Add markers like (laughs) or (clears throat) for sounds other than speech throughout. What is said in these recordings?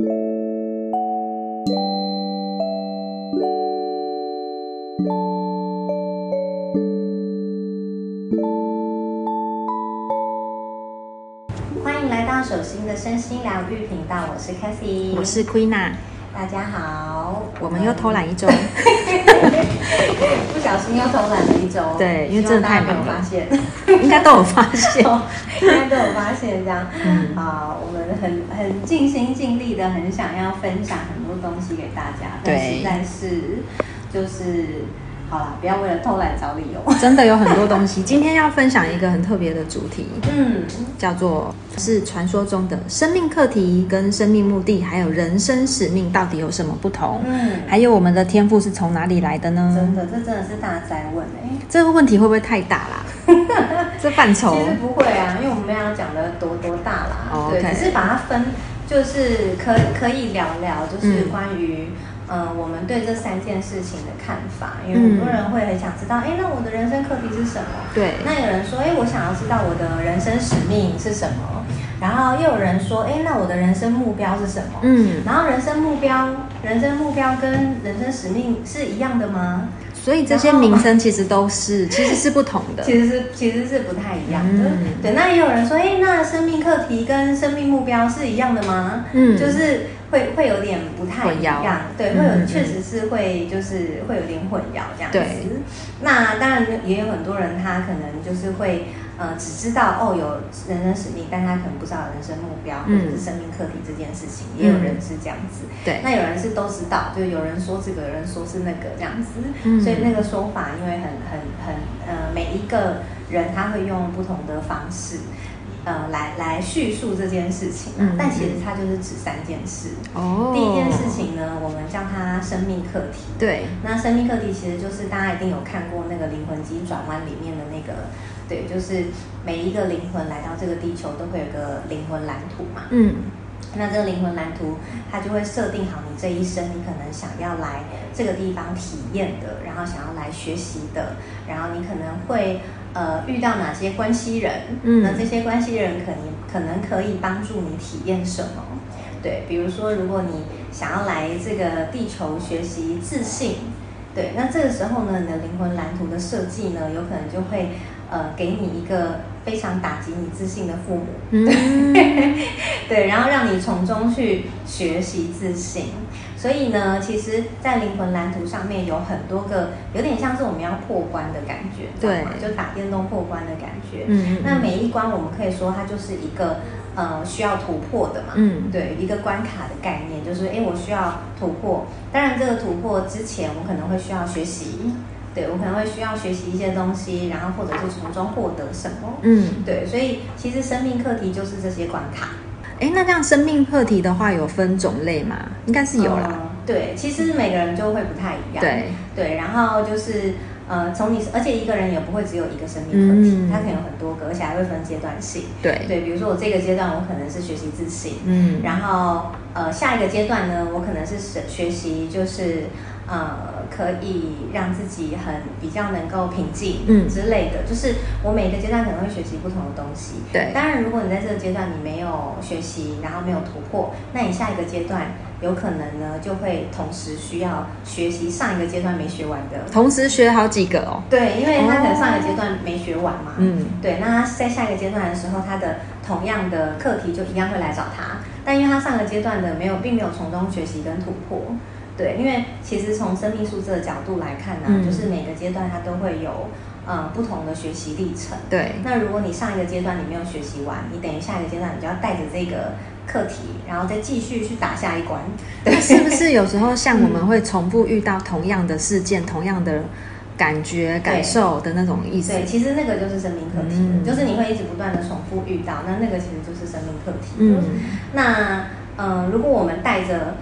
欢迎来到手心的身心疗愈频道，我是 Cathy，我是 Queena，大家好，我们又偷懒一周，不 (laughs) 小心又偷懒了一周，对因为真的太希望大家没有忙了发现，(laughs) 应该都有发现。(laughs) 应该都有发现这样。嗯好，我们很很尽心尽力的，很想要分享很多东西给大家，但对实在是就是好啦，不要为了偷懒找理由。(laughs) 真的有很多东西。今天要分享一个很特别的主题，嗯，叫做是传说中的生命课题跟生命目的，还有人生使命到底有什么不同？嗯还有我们的天赋是从哪里来的呢？真的，这真的是大灾问哎、这个问题会不会太大啦？(laughs) 这范畴其实不会啊，因为我们要讲的多多大啦，哦对只是把它分，就是可可以聊聊，就是嗯关于。嗯，我们对这三件事情的看法，因为很多人会很想知道，哎、那我的人生课题是什么？对，那有人说，哎、我想要知道我的人生使命是什么，然后又有人说，哎、那我的人生目标是什么？嗯，然后人生目标，人生目标跟人生使命是一样的吗？所以这些名称其实都是其实是不同的。(laughs) 其实是其实是不太一样的。嗯对，那也有人说，哎，那生命课题跟生命目标是一样的吗？嗯就是会会有点不太一样，对，会有嗯确实是会就是会有点混淆这样子。那当然也有很多人他可能就是会。呃，只知道哦有人生使命，但他可能不知道人生目标或嗯者是生命课题这件事情，也有人是这样子。对，那有人是都知道，就有人说这个，有人说是那个这样子，嗯所以那个说法因为很很很呃，每一个人他会用不同的方式。呃，来来叙述这件事情、啊，嗯但其实它就是指三件事。哦第一件事情呢，我们叫它生命课题。对，那生命课题其实就是大家一定有看过那个《灵魂急转弯》里面的那个，对，就是每一个灵魂来到这个地球都会有个灵魂蓝图嘛。嗯那这个灵魂蓝图，它就会设定好你这一生你可能想要来这个地方体验的，然后想要来学习的，然后你可能会呃遇到哪些关系人，嗯那这些关系人可能可能可以帮助你体验什么？对，比如说如果你想要来这个地球学习自信，对，那这个时候呢，你的灵魂蓝图的设计呢，有可能就会呃给你一个非常打击你自信的父母，嗯，(laughs) 对，然后让你从中去学习自信。所以呢，其实，在灵魂蓝图上面有很多个，有点像是我们要破关的感觉，对就打电动破关的感觉。嗯嗯嗯那每一关我们可以说它就是一个呃需要突破的嘛，嗯对，一个关卡的概念，就是哎，我需要突破。当然，这个突破之前，我可能会需要学习，对我可能会需要学习一些东西，然后或者是从中获得什么。嗯，对，所以其实生命课题就是这些关卡。哎，那这样生命课题的话，有分种类吗？应该是有啦。嗯对，其实每个人就会不太一样。对对，然后就是呃，从你，而且一个人也不会只有一个生命课题，嗯他可能有很多个，而且还会分阶段性。对，对，比如说我这个阶段我可能是学习自信，嗯，然后呃下一个阶段呢，我可能是学学习就是呃可以让自己很比较能够平静，嗯之类的，就是我每个阶段可能会学习不同的东西。对当然如果你在这个阶段你没有学习，然后没有突破，那你下一个阶段有可能呢就会同时需要学习上一个阶段没学完的。同时学好几个哦。对，因为他可能上一个阶段没学完嘛，嗯，对，那他在下一个阶段的时候，他的同样的课题就一样会来找他，但因为他上个阶段的没有，并没有从中学习跟突破。对，因为其实从生命数字的角度来看呢、嗯就是每个阶段它都会有呃不同的学习历程。对，那如果你上一个阶段你没有学习完，你等于下一个阶段你就要带着这个课题，然后再继续去打下一关。那 (laughs) 是不是有时候像我们会重复遇到同样的事件、同样的感觉、感受的那种意思？对，其实那个就是生命课题，嗯就是你会一直不断的重复遇到，那那个其实就是生命课题。嗯，那呃，如果我们带着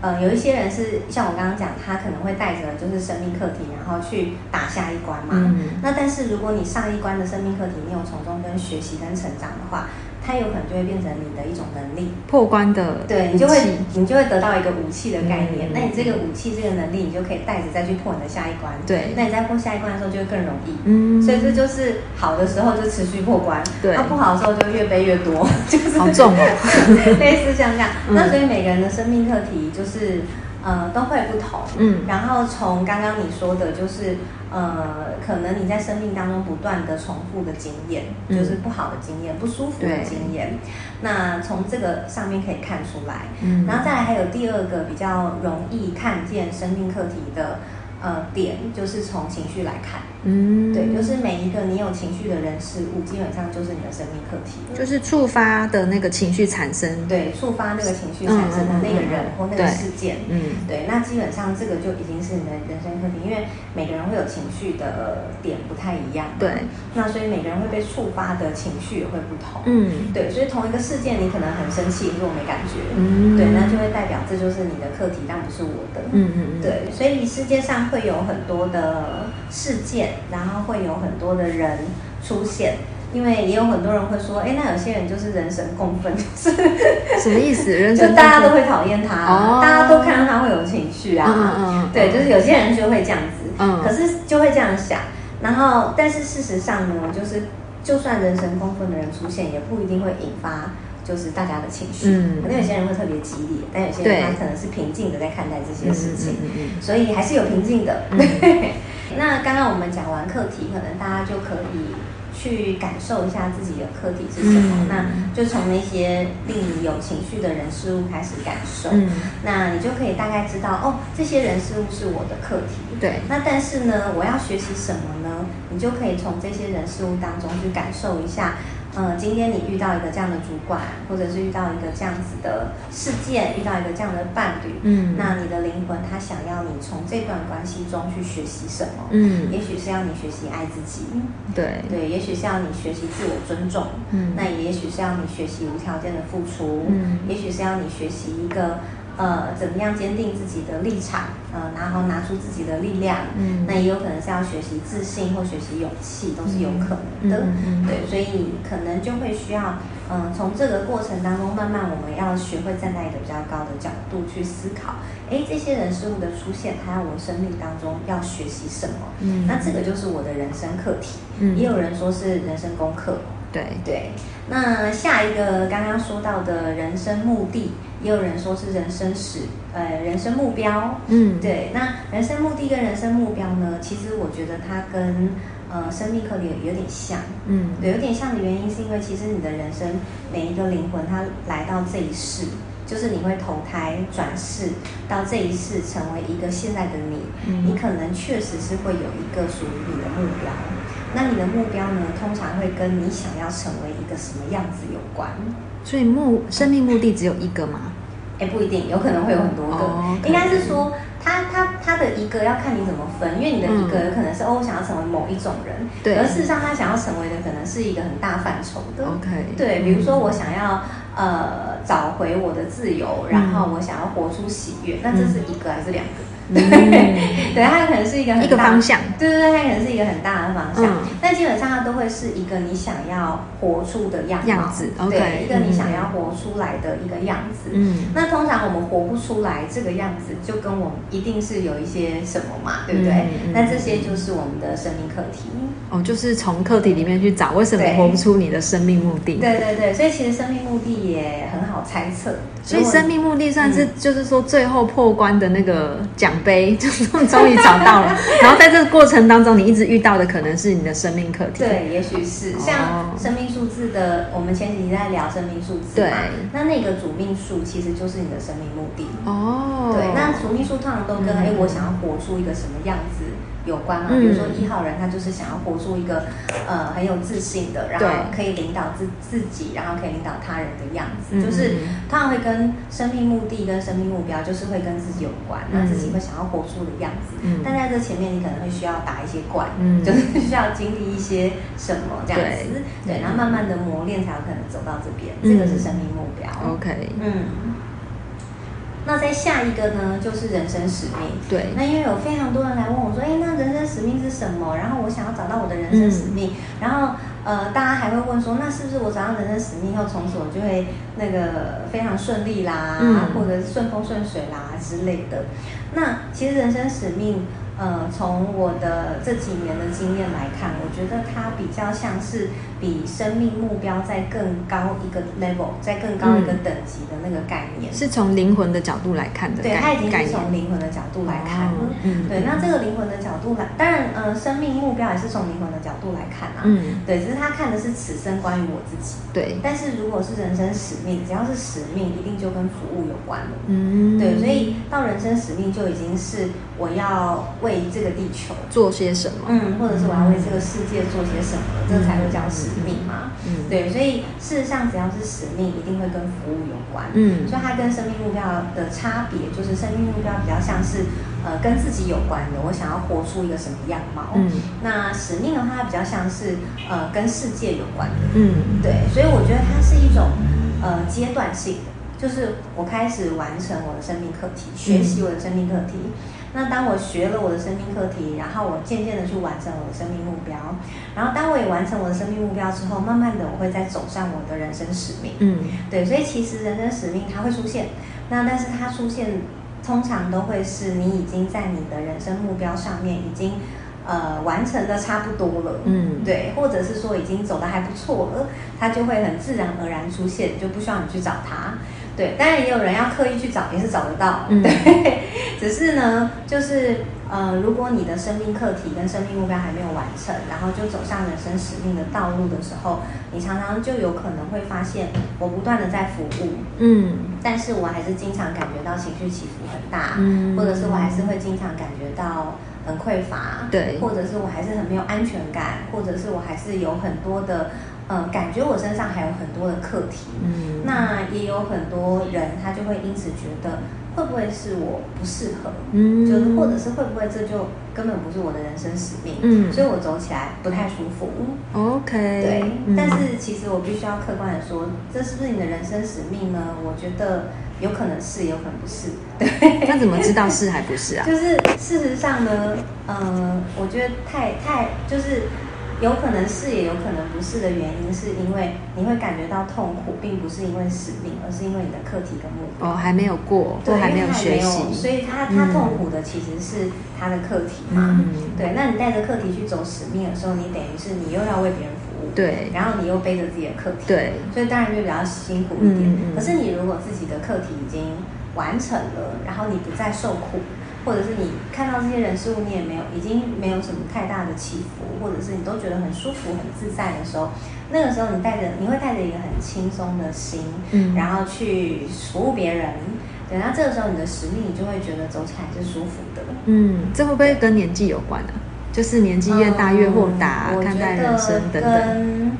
呃，有一些人是像我刚刚讲，他可能会带着就是生命课题，然后去打下一关嘛。嗯那但是如果你上一关的生命课题，你有从中跟学习跟成长的话，它有可能就会变成你的一种能力。破关的对你就会你就会得到一个武器的概念。嗯那你这个武器这个能力，你就可以带着再去破你的下一关。对那你在破下一关的时候就会更容易。嗯所以这就是好的时候就持续破关，对那不好的时候就越背越多，(laughs) 就是好重哦 (laughs) 类似像这样。嗯那所以每个人的生命课题就是呃都会不同，嗯然后从刚刚你说的，就是呃，可能你在生命当中不断的重复的经验，嗯就是不好的经验、不舒服的经验。那从这个上面可以看出来，嗯然后再来还有第二个比较容易看见生命课题的呃点，就是从情绪来看。嗯对，就是每一个你有情绪的人事物，基本上就是你的生命课题。就是触发的那个情绪产生，对，触发那个情绪产生的那个人或那个事件。嗯对，那基本上这个就已经是你的人生课题，因为每个人会有情绪的点不太一样。对，那所以每个人会被触发的情绪也会不同。嗯对，所以同一个事件，你可能很生气，可是我没感觉。嗯对，那就会代表这就是你的课题，但不是我的。嗯嗯嗯，对，所以世界上会有很多的事件，然后会有很多的人出现，因为也有很多人会说，哎，那有些人就是人神共愤，就 (laughs) 是什么意思？(laughs) 人就生大家都会讨厌他，哦。大家都看到他会有情绪啊，嗯嗯嗯嗯。对，就是有些人就会这样子，嗯。可是就会这样想，然后但是事实上呢，就是就算人神共愤的人出现，也不一定会引发。就是大家的情绪，嗯可能有些人会特别激烈，但有些人他可能是平静的在看待这些事情。所以还是有平静的。(laughs) 那刚刚我们讲完课题，可能大家就可以去感受一下自己的课题是什么。嗯那就从那些令你有情绪的人事物开始感受。嗯那你就可以大概知道，哦，这些人事物是我的课题。对那但是呢，我要学习什么呢？你就可以从这些人事物当中去感受一下。呃，今天你遇到一个这样的主管，或者是遇到一个这样子的事件，遇到一个这样的伴侣，嗯那你的灵魂他想要你从这段关系中去学习什么？嗯也许是要你学习爱自己，对对，也许是要你学习自我尊重，嗯那也许是要你学习无条件的付出，嗯也许是要你学习一个呃怎么样坚定自己的立场，呃，然后拿出自己的力量，嗯那也有可能是要学习自信或学习勇气，都是有可能的，嗯对，所以可能就会需要，嗯、从这个过程当中，慢慢我们要学会站在一个比较高的角度去思考，哎，这些人事物的出现，它在我生命当中要学习什么？嗯那这个就是我的人生课题。嗯也有人说是人生功课。对对，那下一个刚刚说到的人生目的，也有人说是人生史，呃，人生目标。嗯对，那人生目的跟人生目标呢，其实我觉得它跟呃生命课题有有点像。嗯对，有点像的原因是因为其实你的人生每一个灵魂，它来到这一世，就是你会投胎转世到这一世，成为一个现在的你。嗯你可能确实是会有一个属于你的目标。那你的目标呢，通常会跟你想要成为一个什么样子有关。所以目生命目的只有一个吗？哎，不一定，有可能会有很多个。哦应该是说，他他他的一个要看你怎么分，因为你的一个可能是、哦，我想要成为某一种人，对而事实上他想要成为的可能是一个很大范畴的。OK 对，比如说我想要呃找回我的自由，然后嗯我想要活出喜悦，那这是一个还是两个？嗯 (laughs) 对，它可能是一个一个方向对对对，它可能是一个很大的方向。嗯但基本上它都会是一个你想要活出的样样子对，一个你嗯想要活出来的一个样子。嗯那通常我们活不出来这个样子，就跟我们一定是有一些什么嘛，对不对？那这些就是我们的生命课题。哦，就是从课题里面去找为什么活不出你的生命目的。对对对，所以其实生命目的也很好猜测。所以生命目的算是嗯就是说最后破关的那个奖杯，(laughs) 就是终于找到了。然后在这个过程当中，你一直遇到的可能是你的生命课题。对，也许是哦像生命数字的，我们前几天在聊生命数字嘛，对那那个主命数其实就是你的生命目的。哦，对，那主命数通常都跟嗯哎、我想要活出一个什么样子有关嘛。嗯。比如说一号人，他就是想要活出一个呃很有自信的，然后可以领导自自己，然后可以领导他人的样子，嗯就是嗯通常会跟生命目的跟生命目标，就是会跟自己有关，那嗯。自己会想要活出的样子。嗯。但在这前面，你可能会需要打一些怪，嗯。就是需要经历一些什么这样子，对。对，然后慢慢的磨练才有可能走到这边，嗯。这个是生命目标。OK，嗯，那在下一个呢，就是人生使命。对那因为有非常多人来问我说，哎，那人生使命是什么？然后我想要找到我的人生使命，然后呃，大家还会问说，那是不是我找到人生使命后，从此我就会那个非常顺利啦，嗯或者是顺风顺水啦之类的？那其实人生使命。呃，从我的这几年的经验来看，我觉得它比较像是比生命目标在更高一个 level，在更高一个等级的那个概念。是从灵魂的角度来看的对，概它已经。是从灵魂的角度来看了。哦嗯对，那这个灵魂的角度来，当然，呃，生命目标也是从灵魂的角度来看啊。嗯，对，只是他看的是此生关于我自己。对，但是如果是人生使命，只要是使命，一定就跟服务有关了。嗯，对，所以到人生使命就已经是我要为这个地球，做些什么？嗯，或者是我要为这个世界做些什么，这才会叫使命嘛。嗯，对，所以事实上只要是使命，一定会跟服务有关。嗯所以它跟生命目标的差别，就是生命目标比较像是呃跟自己有关的，我想要活出一个什么样貌。嗯那使命的话，它比较像是呃跟世界有关的。嗯对，所以我觉得它是一种呃阶段性的，就是我开始完成我的生命课题，学习我的生命课题。那当我学了我的生命课题，然后我渐渐的去完成我的生命目标，然后当我也完成我的生命目标之后，慢慢的我会再走上我的人生使命。嗯对，所以其实人生使命它会出现，那但是它出现通常都会是你已经在你的人生目标上面已经呃完成的差不多了，嗯，对，或者是说已经走的还不错了，它就会很自然而然出现，就不需要你去找它。对，当然也有人要刻意去找，也是找得到。嗯对，只是呢，就是呃，如果你的生命课题跟生命目标还没有完成，然后就走上人生使命的道路的时候，你常常就有可能会发现，我不断的在服务，嗯但是我还是经常感觉到情绪起伏很大，嗯或者是我还是会经常感觉到很匮乏，对或者是我还是很没有安全感，或者是我还是有很多的，呃，感觉我身上还有很多的课题。嗯，那也有很多人，他就会因此觉得，会不会是我不适合？嗯就是或者是会不会这就根本不是我的人生使命？嗯所以我走起来不太舒服。OK，对，嗯但是其实我必须要客观的说，这是不是你的人生使命呢？我觉得有可能是，有可能不是。对，(laughs) 那怎么知道是还不是啊？(laughs) 就是事实上呢，呃，我觉得太太就是有可能是，也有可能不是的原因，是因为你会感觉到痛苦，并不是因为使命，而是因为你的课题跟目标。哦，还没有过，对，还没有学习，所以他他嗯痛苦的其实是他的课题嘛。嗯对，那你带着课题去走使命的时候，你等于是你又要为别人服务，对然后你又背着自己的课题，对，所以当然就比较辛苦一点。嗯嗯可是你如果自己的课题已经完成了，然后你不再受苦，或者是你看到这些人事物，你也没有已经没有什么太大的起伏，或者是你都觉得很舒服、很自在的时候，那个时候你带着你会带着一个很轻松的心，嗯然后去服务别人。等到这个时候你的使命，你就会觉得走起来是舒服的。嗯，这会不会跟年纪有关啊？就是年纪越大越豁达，嗯看待人生等等。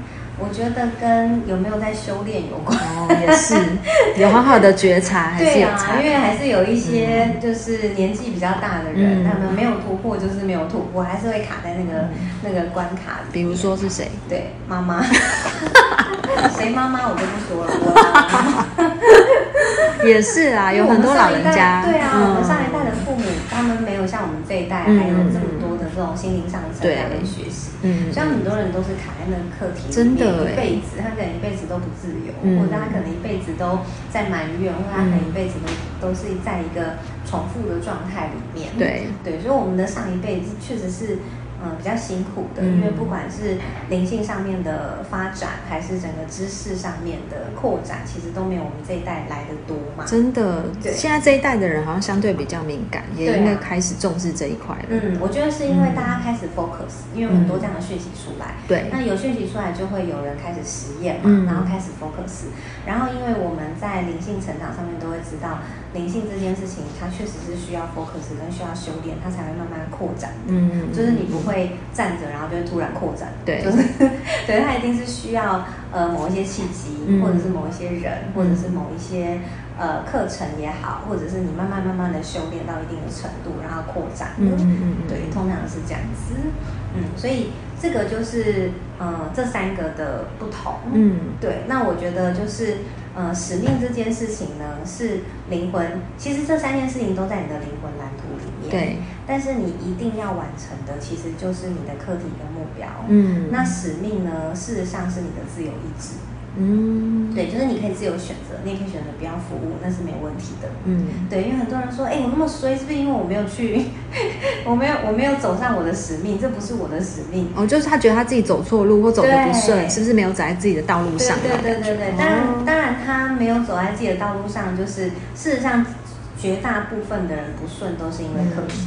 跟我觉得跟有没有在修炼有关。哦，也是 (laughs) 有好好的觉察，还是对啊有差，的。因为还是有一些就是年纪比较大的人，嗯他们没有突破就是没有突破，还是会卡在那个、那个关卡里。比如说是谁？对妈妈，(laughs) 谁妈妈我就不说了，(laughs) 也是啊，有很多老人家。对啊，嗯我们上一代的父母，他们没有像我们这一代嗯还有这么多的这种心灵上的成长跟学习。嗯像很多人都是卡在那个课题里真的面欸一辈子，他可能一辈子都不自由，嗯或者他可能一辈子都在埋怨，或者他可能一辈子都都是在一个重复的状态里面。对对，所以我们的上一辈子确实是。嗯，比较辛苦的，嗯因为不管是灵性上面的发展，还是整个知识上面的扩展，其实都没有我们这一代来的多嘛。真的，对现在这一代的人好像相对比较敏感，也应该开始重视这一块了。嗯，我觉得是因为大家开始 focus，、因为有很多这样的讯息出来。对那有讯息出来，就会有人开始实验嘛，嗯然后开始 focus。然后，因为我们在灵性成长上面都会知道，灵性这件事情，它确实是需要 focus 跟需要修炼，它才会慢慢扩展。嗯，就是你不会站着，然后就会突然扩展。对就是 (laughs) 对，它一定是需要呃某一些契机，嗯或者是某一些人，或者是某一些呃课程也好，或者是你慢慢慢慢的修炼到一定的程度，然后扩展嗯嗯嗯对，通常是这样子。嗯，所以这个就是呃这三个的不同。嗯，对。那我觉得就是呃使命这件事情呢，是灵魂，其实这三件事情都在你的灵魂蓝图里面。对。但是你一定要完成的，其实就是你的课题跟目标。嗯。那使命呢，事实上是你的自由意志。嗯，对，就是你可以自由选择，你也可以选择不要服务，那是没有问题的。嗯，对，因为很多人说，哎，我那么衰，是不是因为我没有去，(laughs) 我没有，我没有走上我的使命，这不是我的使命。哦，就是他觉得他自己走错路或走的不顺，是不是没有走在自己的道路上？对对对对然当然他没有走在自己的道路上，就是事实上绝大部分的人不顺都是因为课题，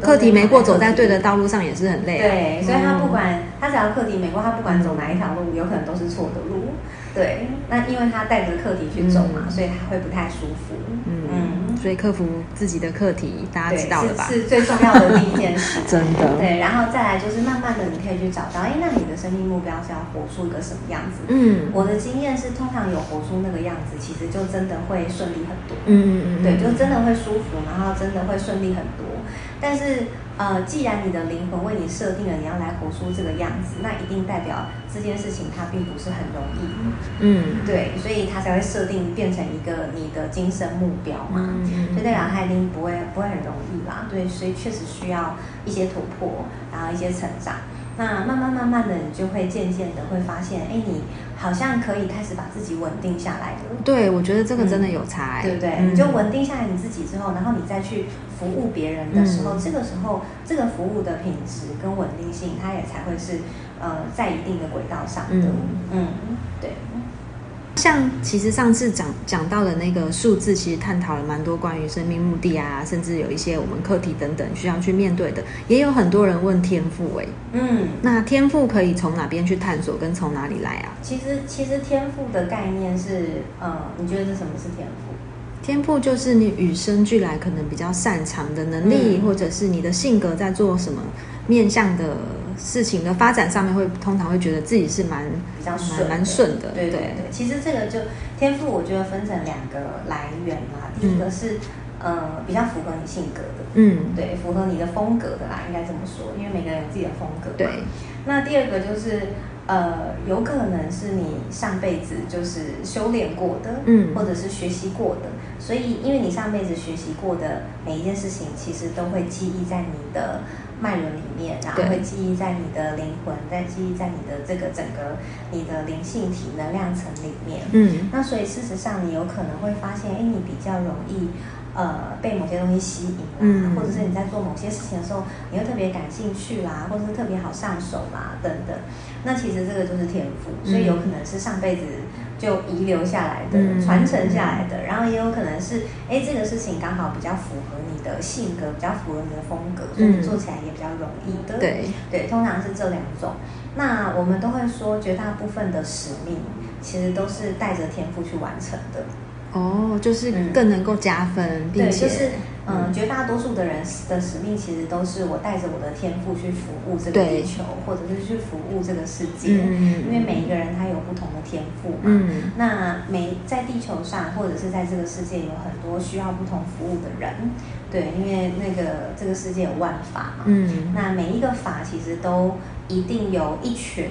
课题没过，走在对的道路上也是很累。对，所以他不管他只要课题没过，他不管走哪一条路，有可能都是错的路。对，那因为他带着课题去走嘛，所以他会不太舒服。嗯，所以克服自己的课题，大家知道了吧？是最重要的第一件事。(laughs) 真的。对，然后再来就是慢慢的，你可以去找到，哎，那你的生命目标是要活出一个什么样子？嗯，我的经验是，通常有活出那个样子，其实就真的会顺利很多。嗯嗯嗯。对，就真的会舒服，然后真的会顺利很多。但是。呃，既然你的灵魂为你设定了你要来活出这个样子，那一定代表这件事情它并不是很容易。嗯，对，所以它才会设定变成一个你的今生目标嘛。嗯，就代表它一定不会不会很容易啦。对，所以确实需要一些突破，然后一些成长。那慢慢慢慢的，你就会渐渐的会发现，哎，你好像可以开始把自己稳定下来了。对，我觉得这个真的有差，对不对？你就稳定下来你自己之后，然后你再去服务别人的时候，这个时候这个服务的品质跟稳定性，它也才会是呃在一定的轨道上的。嗯，对。像其实上次讲讲到的那个数字，其实探讨了蛮多关于生命目的啊，甚至有一些我们课题等等需要去面对的，也有很多人问天赋哎，嗯，那天赋可以从哪边去探索，跟从哪里来啊？其实其实天赋的概念是，呃，你觉得是什么是天赋？天赋就是你与生俱来可能比较擅长的能力，或者是你的性格在做什么面向的。事情的发展上面会通常会觉得自己是蛮比较顺蛮顺的，对对对。其实这个就天赋，我觉得分成两个来源啦。第一个是呃比较符合你性格的，嗯，对，符合你的风格的啦，应该这么说，因为每个人有自己的风格。对。那第二个就是呃有可能是你上辈子就是修炼过的，嗯，或者是学习过的，所以因为你上辈子学习过的每一件事情，其实都会记忆在你的。脉轮里面，然后会记忆在你的灵魂，在记忆在你的这个整个你的灵性体能量层里面。嗯，那所以事实上，你有可能会发现，哎，你比较容易呃被某些东西吸引啦，或者是你在做某些事情的时候，你会特别感兴趣啦，或者是特别好上手啦等等。那其实这个就是天赋，所以有可能是上辈子。就遗留下来的、传承下来的，然后也有可能是，哎，这个事情刚好比较符合你的性格，比较符合你的风格，所以做起来也比较容易的。对对，通常是这两种。那我们都会说，绝大部分的使命其实都是带着天赋去完成的。哦，就是更能够加分，并且。嗯，绝大多数的人的使命其实都是我带着我的天赋去服务这个地球，或者是去服务这个世界。嗯因为每一个人他有不同的天赋嘛。嗯。那每在地球上或者是在这个世界有很多需要不同服务的人。对，因为那个这个世界有万法嘛。嗯。那每一个法其实都一定有一群。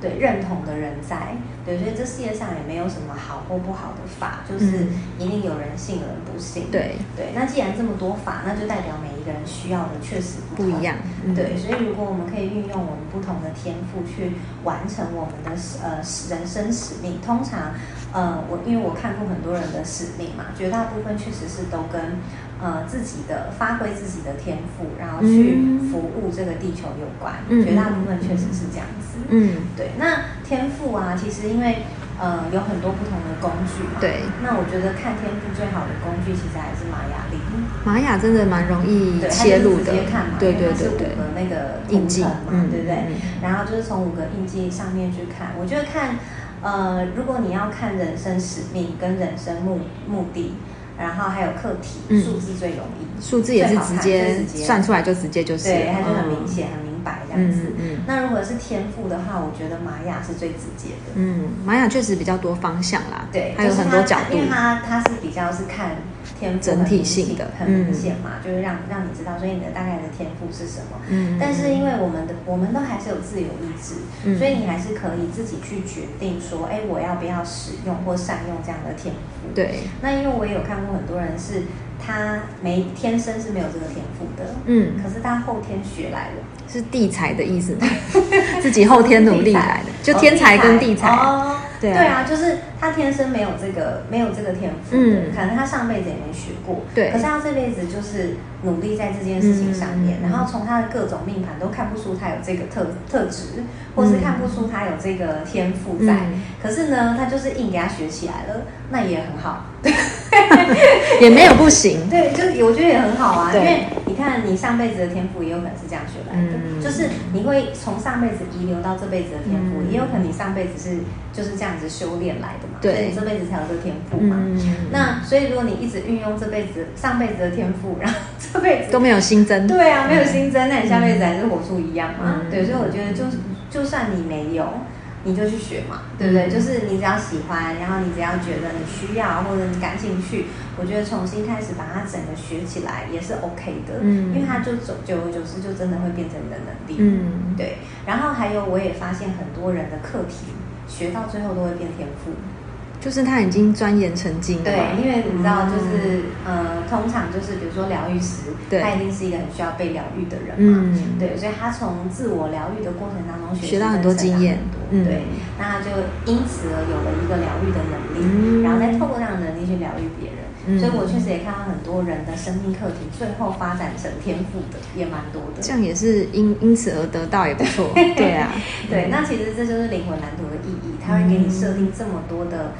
对认同的人在，对，所以这世界上也没有什么好或不好的法，就是一定有人信，有人不信。对对，那既然这么多法，那就代表每一个人需要的确实不一样。对，所以如果我们可以运用我们不同的天赋去完成我们的呃人生使命，通常呃我因为我看过很多人的使命嘛，绝大部分确实是都跟。呃，自己的发挥自己的天赋，然后去服务这个地球有关，绝大部分确实是这样子。嗯，对。那天赋啊，其实因为呃有很多不同的工具嘛。对。那我觉得看天赋最好的工具，其实还是玛雅历。玛雅真的蛮容易切入的，直接看嘛，对对对对。五个那个印记嘛，对不对？然后就是从五个印记上面去看，我觉得看呃，如果你要看人生使命跟人生目目的。然后还有课题，数字最容易，数字也是直接算出来就直接就是，对，它就很明显、很明白这样子。嗯嗯那如果是天赋的话，我觉得玛雅是最直接的。嗯，玛雅确实比较多方向啦，对，还有很多角度因为。它它是比较是看天赋整体性的很明显嘛，就是让让你知道，所以你的大概的天赋是什么。嗯但是因为我们的我们都还是有自由意志，嗯所以你还是可以自己去决定说，哎，我要不要使用或善用这样的天赋。。对，那因为我也有看过很多人是他没天生是没有这个天赋的，嗯，可是他后天学来的。是地才的意思吗？(laughs) 自己后天努力来的，(laughs) 就天才跟地才。哦，对啊对啊，就是他天生没有这个没有这个天赋可能他上辈子也没学过，对可是他这辈子就是努力在这件事情上面，嗯然后从他的各种命盘都看不出他有这个特特质，或是看不出他有这个天赋在，嗯可是呢，他就是硬给他学起来了，那也很好。(laughs) 也没有不行。对，就是我觉得也很好啊，因为你看你上辈子的天赋也有可能是这样学来的，嗯就是你会从上辈子遗留到这辈子的天赋，嗯也有可能你上辈子是就是这样子修炼来的嘛，对所以你这辈子才有这天赋嘛。嗯，那所以如果你一直运用这辈子上辈子的天赋，然后这辈子都没有新增。对啊，没有新增，那你下辈子还是活出一样嘛？嗯对，所以我觉得就是就算你没有。你就去学嘛，对不对？嗯就是你只要喜欢，然后你只要觉得你需要或者你感兴趣，我觉得重新开始把它整个学起来也是 OK 的，嗯因为它就久久而久之就真的会变成你的能力，嗯，对。然后还有我也发现很多人的课题学到最后都会变天赋，就是他已经钻研成精了嘛。对，因为你知道，嗯就是、呃，通常就是比如说疗愈师，他一定是一个很需要被疗愈的人嘛，嗯，对，所以他从自我疗愈的过程当中学学到很多经验。嗯。对，那他就因此而有了一个疗愈的能力，嗯。然后再透过这样的能力去疗愈别人。嗯。所以我确实也看到很多人的生命课题最后发展成天赋的，也蛮多的。这样也是因因此而得到，也不错。(laughs) 对啊，对，那其实这就是灵魂蓝图的意义，它会给你设定这么多的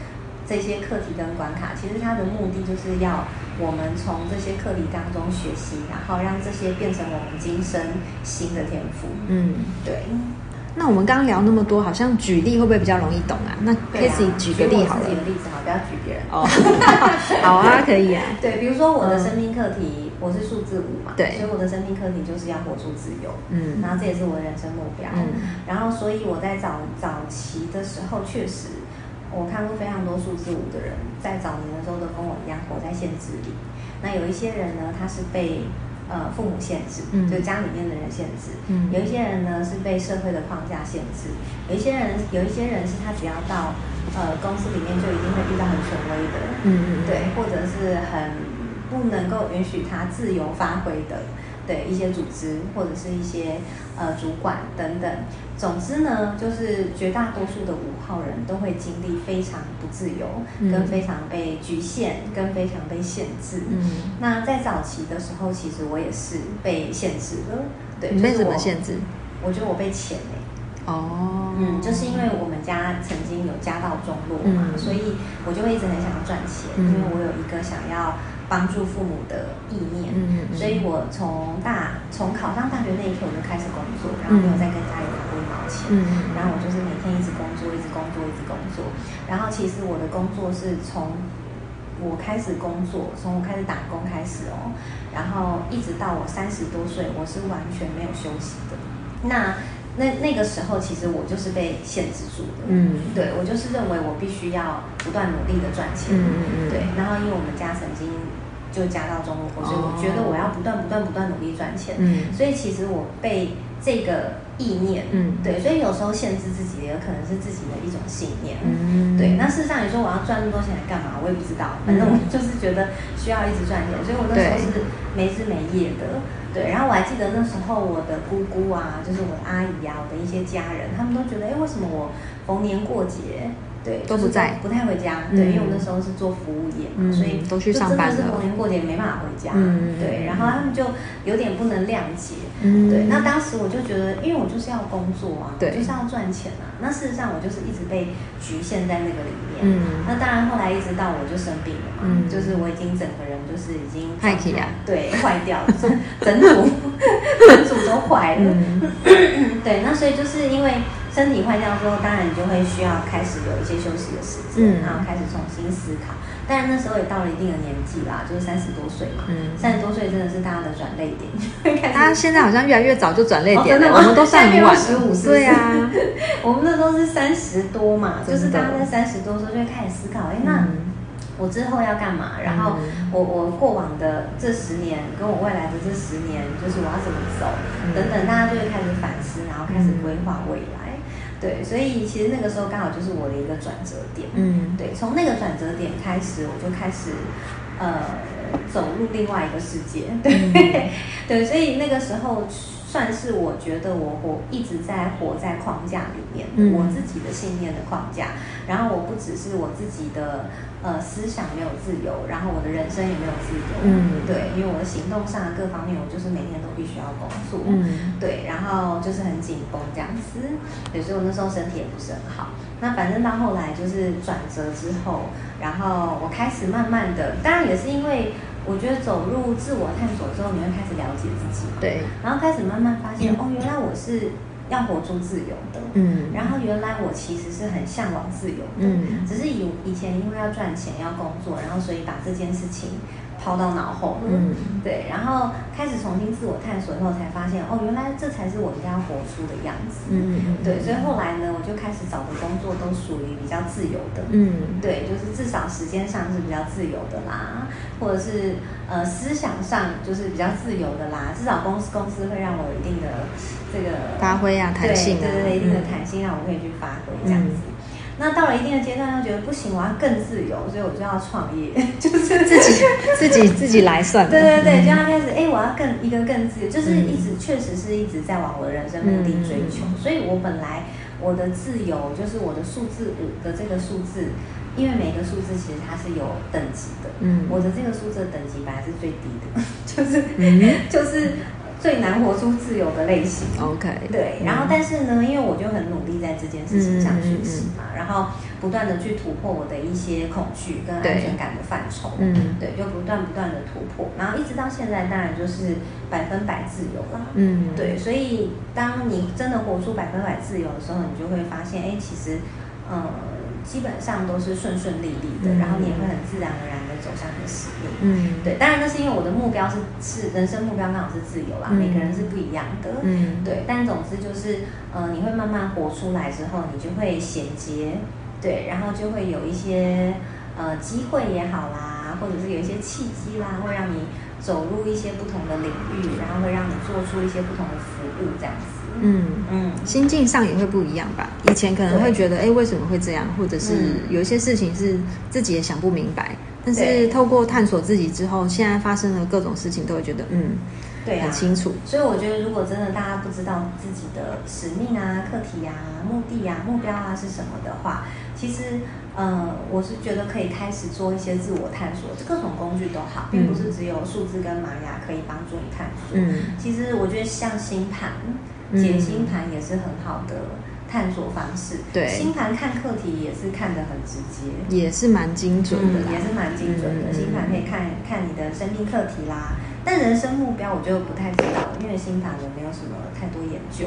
这些课题跟关卡。其实它的目的就是要我们从这些课题当中学习，然后让这些变成我们今生新的天赋。嗯。对，那我们刚刚聊那么多，好像举例会不会比较容易懂啊？那对啊 Casey 举个例好了举例子好，不要举别人。哦，(laughs) 好啊，可以啊。(laughs) 对，比如说我的嗯生命课题，我是数字五嘛，对所以我的生命课题就是要活出自由，嗯然后这也是我的人生目标，嗯然后所以我在早早期的时候，确实我看过非常多数字五的人，在早年的时候都跟我一样活在限制里。那有一些人呢，他是被呃父母限制，嗯就家里面的人限制；嗯有一些人呢是被社会的框架限制；有一些人有一些人是他只要到呃公司里面就一定会遇到很权威的，嗯对，或者是很不能够允许他自由发挥的，对一些组织或者是一些呃主管等等。总之呢，就是绝大多数的五号人都会经历非常不自由，嗯跟非常被局限，跟非常被限制。嗯，那在早期的时候，其实我也是被限制的。对，你被什么限制？我觉得我被钱哎、哦，嗯，就是因为我们家曾经有家道中落嘛，嗯所以我就会一直很想要赚钱，嗯因为我有一个想要帮助父母的意念，嗯嗯所以我从大从考上大学那一刻我就开始工作，然后没有再跟家里拿过一毛钱，嗯然后我就是每天一直工作，一直工作，一直工作，然后其实我的工作是从我开始工作，从我开始打工开始哦，然后一直到我三十多岁，我是完全没有休息的。那那那个时候，其实我就是被限制住的。嗯。对我就是认为我必须要不断努力的赚钱。嗯嗯嗯。对，然后因为我们家曾经就加到中落过，所以我觉得我要不断不断不断努力赚钱。嗯所以其实我被这个意念，嗯对，所以有时候限制自己也，有可能是自己的一种信念。嗯对，那事实上你说我要赚那么多钱来干嘛？我也不知道，反正我就是觉得需要一直赚钱，所以我那时候是没日没夜的。对，然后我还记得那时候我的姑姑啊，就是我的阿姨啊，我的一些家人，他们都觉得，哎，为什么我逢年过节，对，都不在不太回家。嗯对，因为我那时候是做服务业嘛，嗯所以都去就真的是上班了逢年过节没办法回家。嗯对，然后他们就有点不能谅解。嗯对，那当时我就觉得，因为我就是要工作啊，对就是要赚钱啊。那事实上，我就是一直被局限在那个里面。嗯那当然，后来一直到我就生病了嘛，嗯就是我已经整个人就是已经坏起啊对，坏掉了，整整组 (laughs) 整组都坏了。嗯 (clears throat) 对，那所以就是因为身体坏掉之后，当然你就会需要开始有一些休息的时间，嗯然后开始重新思考。当然那时候也到了一定的年纪啦，就是三十多岁嘛。嗯三十多岁真的是大家的转泪点，(laughs) 他现在好像越来越早就转泪点了，我们都算很晚现在变了。25是不是对啊，(laughs) 我们那时候是三十多嘛，就是大家在三十多的时候就会开始思考，哎，那嗯我之后要干嘛？然后嗯我我过往的这十年跟我未来的这十年，就是我要怎么走嗯等等，大家就会开始反思，然后开始规划未来。对，所以其实那个时候刚好就是我的一个转折点。嗯对，从那个转折点开始，我就开始呃走入另外一个世界。对，嗯 (laughs) 对，所以那个时候算是我觉得我活一直在活在框架里面，嗯我自己的信念的框架。然后我不只是我自己的呃思想没有自由，然后我的人生也没有自由。嗯对，因为我的行动上各方面，我就是每天都必须要工作。嗯对，然后就是很紧绷这样子，对，所以我那时候身体也不是很好。那反正到后来就是转折之后，然后我开始慢慢的，当然也是因为我觉得走入自我探索之后，你会开始了解自己，对，然后开始慢慢发现，哦，原来我是要活出自由的，嗯然后原来我其实是很向往自由的，嗯只是以以前因为要赚钱要工作，然后所以把这件事情抛到脑后了，嗯对，然后开始重新自我探索以后，才发现哦，原来这才是我应该要活出的样子。嗯嗯对，所以后来呢，我就开始找的工作都属于比较自由的。嗯对，就是至少时间上是比较自由的啦，或者是呃思想上就是比较自由的啦。至少公司公司会让我有一定的这个发挥啊弹性啊对对对，一定的嗯。弹性让我可以去发挥这样子。那到了一定的阶段，又觉得不行，我要更自由，所以我就要创业，(laughs) 就是自己自己自己来算的。对对对，嗯。就要开始，哎，我要更一个更自由，就是一直确实是一直在往我的人生目的追求，嗯所以我本来我的自由就是我的数字五的这个数字，因为每个数字其实它是有等级的，嗯。我的这个数字的等级本来是最低的，(laughs) 就是、嗯就是最难活出自由的类型。OK，对，然后但是呢，因为我就很努力在这件事情上学习嘛，然后不断的去突破我的一些恐惧跟安全感的范畴，嗯。对，就不断不断的突破，然后一直到现在，当然就是百分百自由啦。嗯。对，所以当你真的活出百分百自由的时候，你就会发现，哎，其实，呃，基本上都是顺顺利利的，嗯然后你也会很自然而然的走向你的使命。嗯对，当然那是因为我的目标是是人生目标刚好是自由啦，嗯每个人是不一样的。嗯对，但总之就是，呃，你会慢慢活出来之后，你就会衔接，对，然后就会有一些呃机会也好啦，或者是有一些契机啦，会让你走入一些不同的领域，然后会让你做出一些不同的服务，这样子。嗯。嗯，心境上也会不一样吧。以前可能会觉得，哎，为什么会这样？或者是嗯有一些事情是自己也想不明白。但是透过探索自己之后，现在发生的各种事情，都会觉得，嗯，对啊很。清楚。所以我觉得，如果真的大家不知道自己的使命啊、课题啊、目的啊、目标啊是什么的话，其实，呃，我是觉得可以开始做一些自我探索，各种工具都好，并不是只有数字跟玛雅可以帮助你探索。嗯其实我觉得像星盘、嗯解星盘也是很好的探索方式。对星盘看课题也是看得很直接。也是蛮精准的啦，嗯也是蛮精准的。嗯星盘可以看看你的生命课题啦，但人生目标我就不太知道，因为星盘我没有什么太多研究。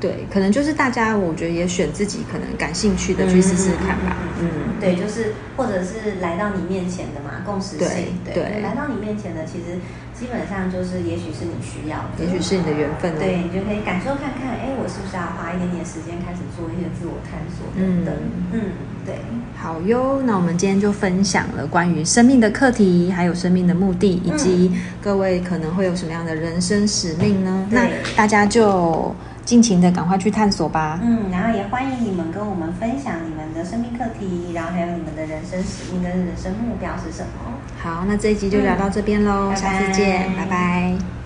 对，可能就是大家，我觉得也选自己可能感兴趣的去试试看吧。嗯，对，就是或者是来到你面前的嘛，共识性。对对来到你面前的，其实基本上就是，也许是你需要的，也许是你的缘分哦。对你就可以感受看看，哎，我是不是要花一点点时间开始做一些自我探索等等。嗯，对。好哟，那我们今天就分享了关于生命的课题，还有生命的目的，以及各位可能会有什么样的人生使命呢？对那大家就尽情的赶快去探索吧。嗯，然后也欢迎你们跟我们分享你们的生命课题，然后还有你们的人生使命跟人生目标是什么。好，那这一集就聊到这边喽，嗯下次见，拜拜拜拜